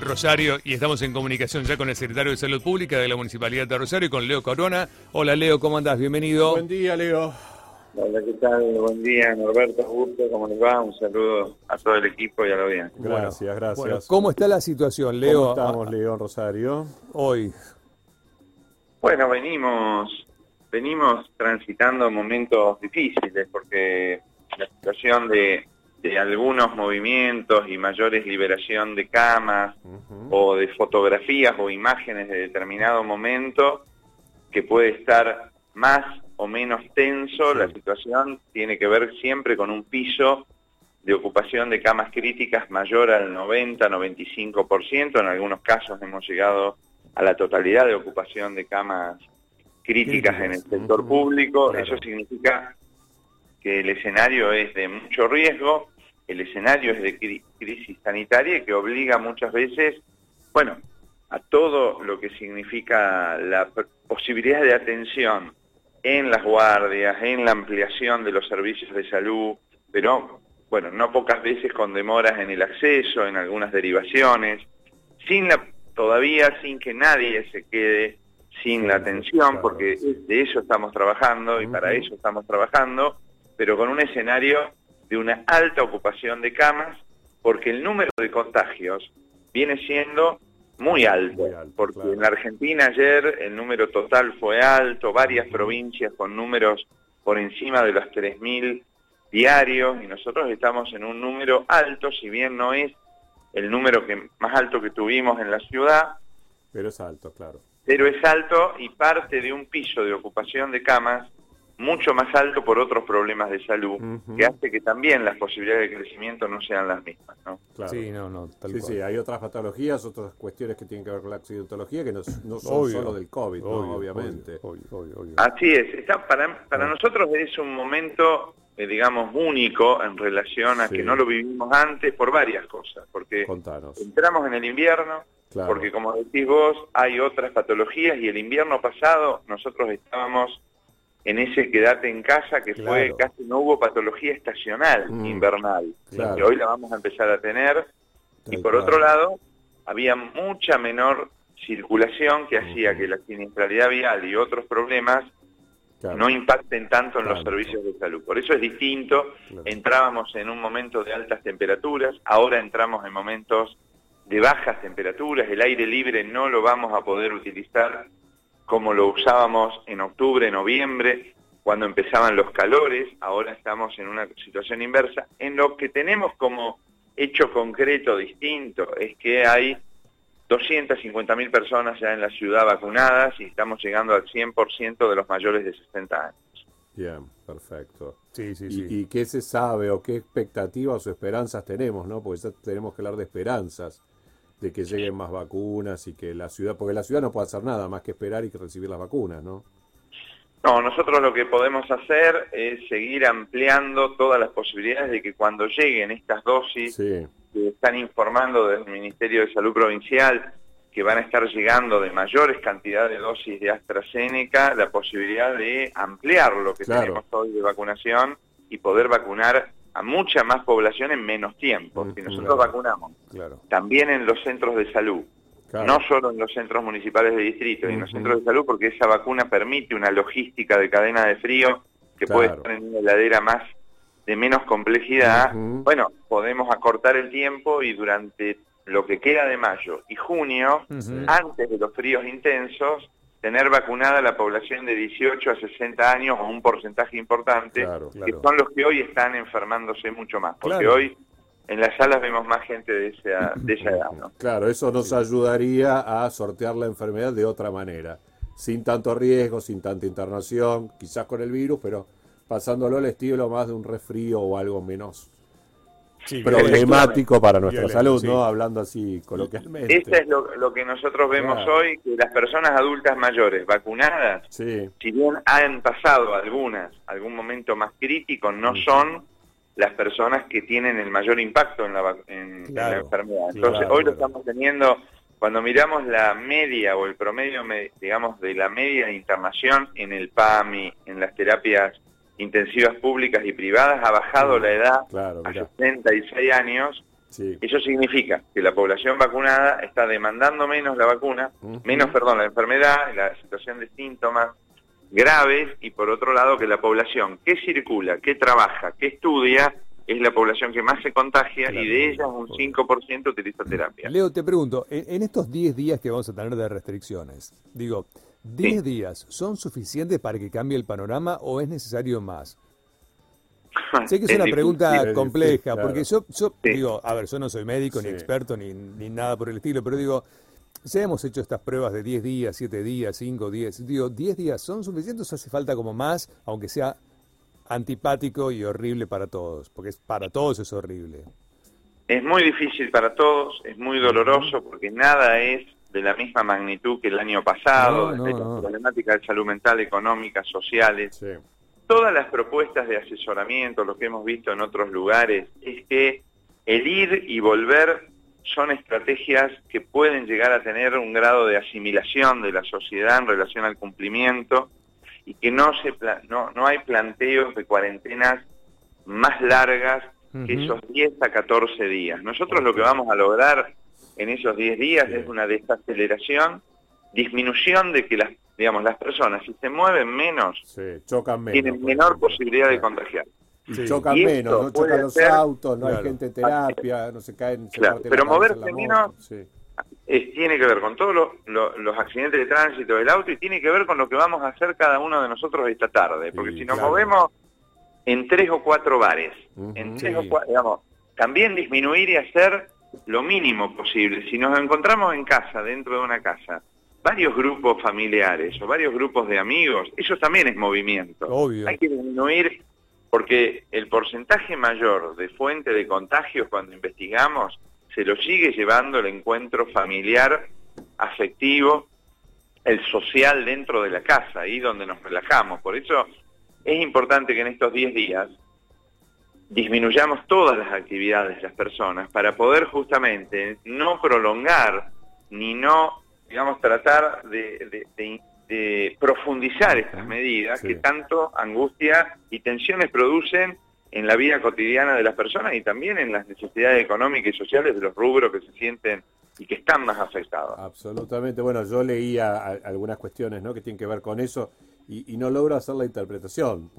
Rosario y estamos en comunicación ya con el secretario de Salud Pública de la Municipalidad de Rosario y con Leo Corona. Hola Leo, ¿cómo andás? Bienvenido. Buen día, Leo. Hola, ¿qué tal? Buen día, Norberto, gusto, ¿cómo les va? Un saludo a todo el equipo y a la audiencia. Gracias, gracias. Bueno, ¿Cómo está la situación, Leo? ¿Cómo estamos, Leo, en Rosario? Hoy. Bueno, venimos, venimos transitando momentos difíciles porque la situación de, de algunos movimientos y mayores liberación de camas o de fotografías o imágenes de determinado momento que puede estar más o menos tenso, Sí. la situación tiene que ver siempre con un piso de ocupación de camas críticas mayor al 90-95%, en algunos casos hemos llegado a la totalidad de ocupación de camas críticas en el sector público, claro. eso significa que el escenario es de mucho riesgo, el escenario es de cri- crisis sanitaria que obliga muchas veces, bueno, a todo lo que significa la posibilidad de atención en las guardias, en la ampliación de los servicios de salud, pero bueno, no pocas veces con demoras en el acceso, en algunas derivaciones, sin la, todavía sin que nadie se quede sin la atención, porque de eso estamos trabajando y para eso estamos trabajando, pero con un escenario de una alta ocupación de camas, porque el número de contagios viene siendo muy alto, Muy alto, porque claro. en la Argentina ayer el número total fue alto, varias provincias con números por encima de los 3.000 diarios y nosotros estamos en un número alto, si bien no es el número que más alto que tuvimos en la ciudad, Pero es alto, claro. pero es alto y parte de un piso de ocupación de camas mucho más alto por otros problemas de salud, que hace que también las posibilidades de crecimiento no sean las mismas. ¿no? claro. Sí, no, no, tal Sí, cual. sí, hay otras patologías, otras cuestiones que tienen que ver con la accidentología que no, no son Obvio. solo del COVID, ¿no? Obvio, obviamente. obvio, obvio, obvio. Así es, está, para, para nosotros es un momento, eh, digamos, único en relación a Sí. que no lo vivimos antes por varias cosas, porque Contanos. entramos en el invierno, Claro. porque como decís vos, hay otras patologías y el invierno pasado nosotros estábamos en ese quedate en casa que fue casi no hubo patología estacional Mm. invernal, Claro. que hoy la vamos a empezar a tener y por otro lado había mucha menor circulación que hacía que la siniestralidad vial y otros problemas no impacten tanto en los servicios de salud. Por eso es distinto. Entrábamos en un momento de altas temperaturas, ahora entramos en momentos de bajas temperaturas. El aire libre no lo vamos a poder utilizar como lo usábamos en octubre, noviembre, cuando empezaban los calores. Ahora estamos en una situación inversa. En lo que tenemos como hecho concreto distinto es que hay 250.000 personas ya en la ciudad vacunadas y estamos llegando al 100% de los mayores de 60 años. Bien, perfecto. Sí, sí, ¿Y, sí. y qué se sabe o qué expectativas o esperanzas tenemos, no? Porque ya tenemos que hablar de esperanzas, de que lleguen más vacunas y que la ciudad, porque la ciudad no puede hacer nada más que esperar y que recibir las vacunas, ¿no? No, nosotros lo que podemos hacer es seguir ampliando todas las posibilidades de que cuando lleguen estas dosis Sí, que están informando del Ministerio de Salud Provincial que van a estar llegando de mayores cantidades de dosis de AstraZeneca, la posibilidad de ampliar lo que Claro. tenemos hoy de vacunación y poder vacunar a mucha más población en menos tiempo. Si Ujú. nosotros vacunamos claro. también en los centros de salud, Claro. no solo en los centros municipales de distrito, y en los centros de salud, porque esa vacuna permite una logística de cadena de frío que puede estar en una heladera más de menos complejidad. Bueno, podemos acortar el tiempo y durante lo que queda de mayo y junio, antes de los fríos intensos, tener vacunada la población de 18 a 60 años o un porcentaje importante, Claro, que son los que hoy están enfermándose mucho más, porque Claro. hoy en las salas vemos más gente de esa, de esa edad. ¿no? Claro, eso nos ayudaría a sortear la enfermedad de otra manera, sin tanto riesgo, sin tanta internación, quizás con el virus, pero pasándolo al estilo más de un resfrío o algo menos Sí, problemático para nuestra salud, sí. ¿no? Hablando así coloquialmente. Eso es lo, lo que nosotros vemos Claro. hoy, que las personas adultas mayores vacunadas, Sí, si bien han pasado algunas, algún momento más crítico, no son las personas que tienen el mayor impacto en la, en, en la enfermedad. Entonces, claro, hoy lo estamos teniendo, cuando miramos la media o el promedio, me- digamos, de la media de internación en el PAMI, en las terapias intensivas públicas y privadas, ha bajado la edad claro, a mirá. 66 años Eso significa que la población vacunada está demandando menos la vacuna, menos, perdón, la enfermedad, la situación de síntomas graves y por otro lado que la población que circula, que trabaja, que estudia, es la población que más se contagia y de ellas un 5% utiliza terapia. Leo, te pregunto, en, estos 10 días que vamos a tener de restricciones, digo, ¿10 días son suficientes para que cambie el panorama o es necesario más? Sé que es, una pregunta compleja, porque yo, yo digo, a ver, yo no soy médico, ni experto, ni, ni nada por el estilo, pero digo, si hemos hecho estas pruebas de 10 días, 7 días, 5, 10, digo, ¿10 días son suficientes o hace falta como más, aunque sea antipático y horrible para todos? Porque para todos es horrible. Es muy difícil para todos, es muy doloroso porque nada es de la misma magnitud que el año pasado, no, no, problemáticas de salud mental, económicas, sociales. Todas las propuestas de asesoramiento, lo que hemos visto en otros lugares, es que el ir y volver son estrategias que pueden llegar a tener un grado de asimilación de la sociedad en relación al cumplimiento y que no, se, no, no hay planteos de cuarentenas más largas que esos 10 a 14 días. Nosotros lo que vamos a lograr en esos 10 días es una desaceleración, disminución de que las, digamos, las personas, si se mueven menos, chocan menos tienen menor posibilidad de contagiar. Chocan menos, no chocan los autos, no hay gente en terapia, no se caen. claro, pero moverse menos tiene que ver con todos los accidentes de tránsito del auto y tiene que ver con lo que vamos a hacer cada uno de nosotros esta tarde. Porque si nos movemos en tres o cuatro bares, en tres o cuatro, digamos, también disminuir y hacer lo mínimo posible. Si nos encontramos en casa, dentro de una casa, varios grupos familiares o varios grupos de amigos, eso también es movimiento. Hay que disminuir porque el porcentaje mayor de fuente de contagios cuando investigamos se lo sigue llevando el encuentro familiar, afectivo, el social dentro de la casa, ahí donde nos relajamos. Por eso es importante que en estos 10 días disminuyamos todas las actividades de las personas para poder justamente no prolongar ni no, digamos, tratar de, de profundizar estas medidas que tanto angustia y tensiones producen en la vida cotidiana de las personas y también en las necesidades económicas y sociales de los rubros que se sienten y que están más afectados. Absolutamente. Bueno, yo leía algunas cuestiones ¿no? que tienen que ver con eso y, no logro hacer la interpretación.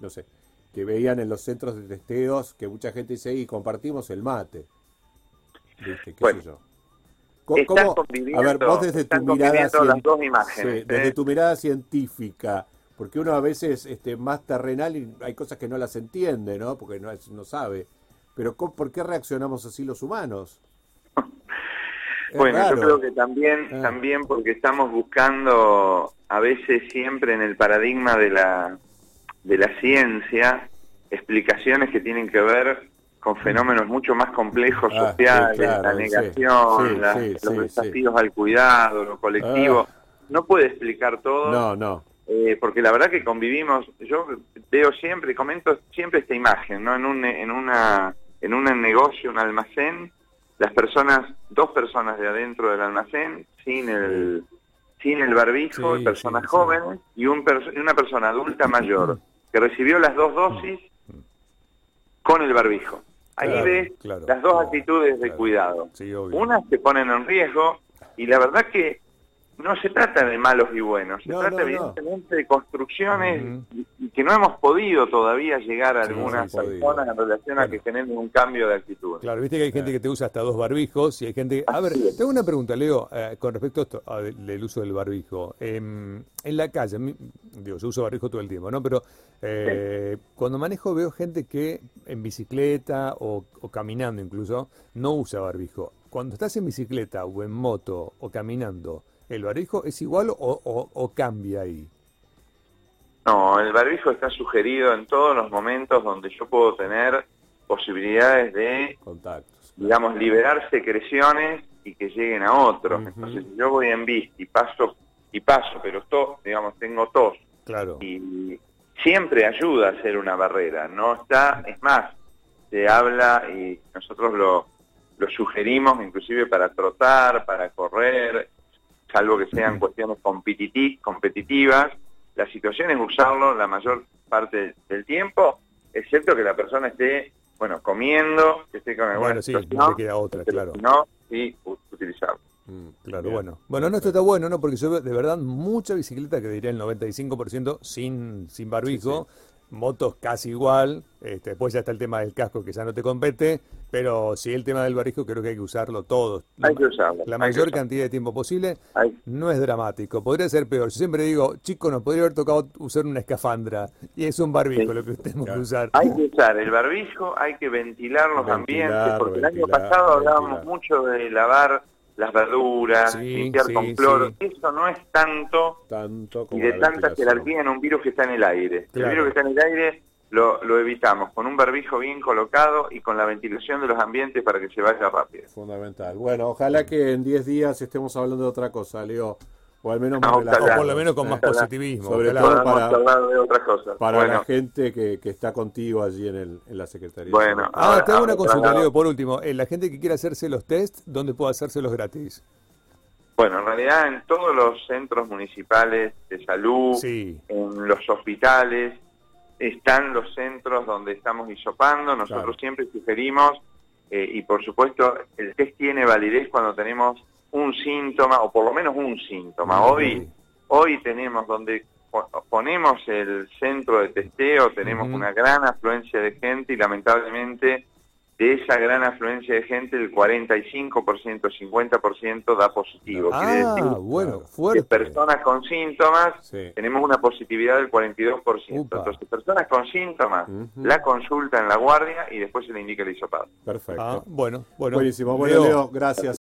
no sé, que veían en los centros de testeos que mucha gente dice, y compartimos el mate. ¿Qué sé yo? ¿Cómo, a ver, vos desde tu mirada desde tu mirada científica, porque uno a veces este, más terrenal y hay cosas que no las entiende, ¿no? Porque no, no sabe. Pero ¿por qué reaccionamos así los humanos? bueno, yo creo que también, ah. también porque estamos buscando a veces siempre en el paradigma de la, de la ciencia explicaciones que tienen que ver con fenómenos mucho más complejos ah, sociales, la negación, los desafíos al cuidado, lo colectivo. Ah. No puede explicar todo. No, no. Eh, porque la verdad que convivimos, yo veo siempre, comento siempre esta imagen, ¿no? En un, en una, en un negocio, un almacén, las personas, dos personas de adentro del almacén, sin el, sin el barbijo, personas jóvenes, y un una persona adulta mayor que recibió las dos dosis con el barbijo. Ahí ves las dos actitudes de cuidado. Unas te ponen en riesgo y la verdad que no se trata de malos y buenos, se trata evidentemente de construcciones y, que no hemos podido todavía llegar a algunas personas en relación a que tenemos un cambio de actitud. Claro, viste que hay gente que te usa hasta dos barbijos y hay gente... A ver, tengo una pregunta, Leo, eh, con respecto a esto, del uso del barbijo. Em, en la calle, digo, yo uso barbijo todo el tiempo, ¿no? Pero eh, cuando manejo veo gente que en bicicleta o, o caminando incluso no usa barbijo. Cuando estás en bicicleta o en moto o caminando, ¿El barbijo es igual o, cambia ahí? No, el barbijo está sugerido en todos los momentos donde yo puedo tener posibilidades de, contactos, digamos, liberar secreciones y que lleguen a otros. Entonces, si yo voy en bici y paso, y paso, pero tos, digamos, tengo tos. Claro. Y siempre ayuda a hacer una barrera. No está, es más, se habla y nosotros lo, lo sugerimos inclusive para trotar, para correr, salvo que sean cuestiones competitivas. La situación es usarlo la mayor parte del tiempo, excepto que la persona esté bueno, comiendo, que esté con alguna Bueno, sí, no queda otra, claro. No, y utilizarlo. Mm, claro, bueno. Bueno, no, esto está bueno, ¿no? Porque yo veo de verdad mucha bicicleta, que diría el 95% sin, sin barbijo, motos casi igual, este, después ya está el tema del casco que ya no te compete, pero sí el tema del barbijo creo que hay que usarlo todos. Hay que usarlo. La mayor cantidad de tiempo posible no es dramático, podría ser peor. Yo siempre digo, chico, nos podría haber tocado usar una escafandra y es un barbijo lo que tenemos que usar. Hay que usar el barbijo, hay que ventilar los ambientes, porque el año pasado hablábamos mucho de lavar las verduras, limpiar con cloro. Eso no es tanto, tanto y de tanta jerarquía en un virus que está en el aire. El virus que está en el aire lo, lo, evitamos con un barbijo bien colocado y con la ventilación de los ambientes para que se vaya rápido. Fundamental. Bueno, ojalá que en 10 días estemos hablando de otra cosa, Leo. O al menos más por lo menos con más positivismo. Sobre todo para, de otras cosas. para la gente que, que, está contigo allí en, el, en la Secretaría. Bueno, ah, te hago una consulta, Leo, por último. Eh, la gente que quiera hacerse los test, ¿dónde puede hacérselos gratis? Bueno, en realidad en todos los centros municipales de salud, en los hospitales, están los centros donde estamos hisopando. Nosotros siempre sugerimos, eh, y por supuesto, el test tiene validez cuando tenemos un síntoma, o por lo menos un síntoma. Hoy, hoy tenemos donde ponemos el centro de testeo, tenemos una gran afluencia de gente y lamentablemente de esa gran afluencia de gente, el 45%, 50% da positivo. Ah, bueno, fuerte. personas con síntomas, tenemos una positividad del 42%. Entonces, personas con síntomas, la consulta en la guardia y después se le indica el hisopado. Perfecto. Ah, bueno, bueno. Buenísimo. Bueno, Leo, gracias.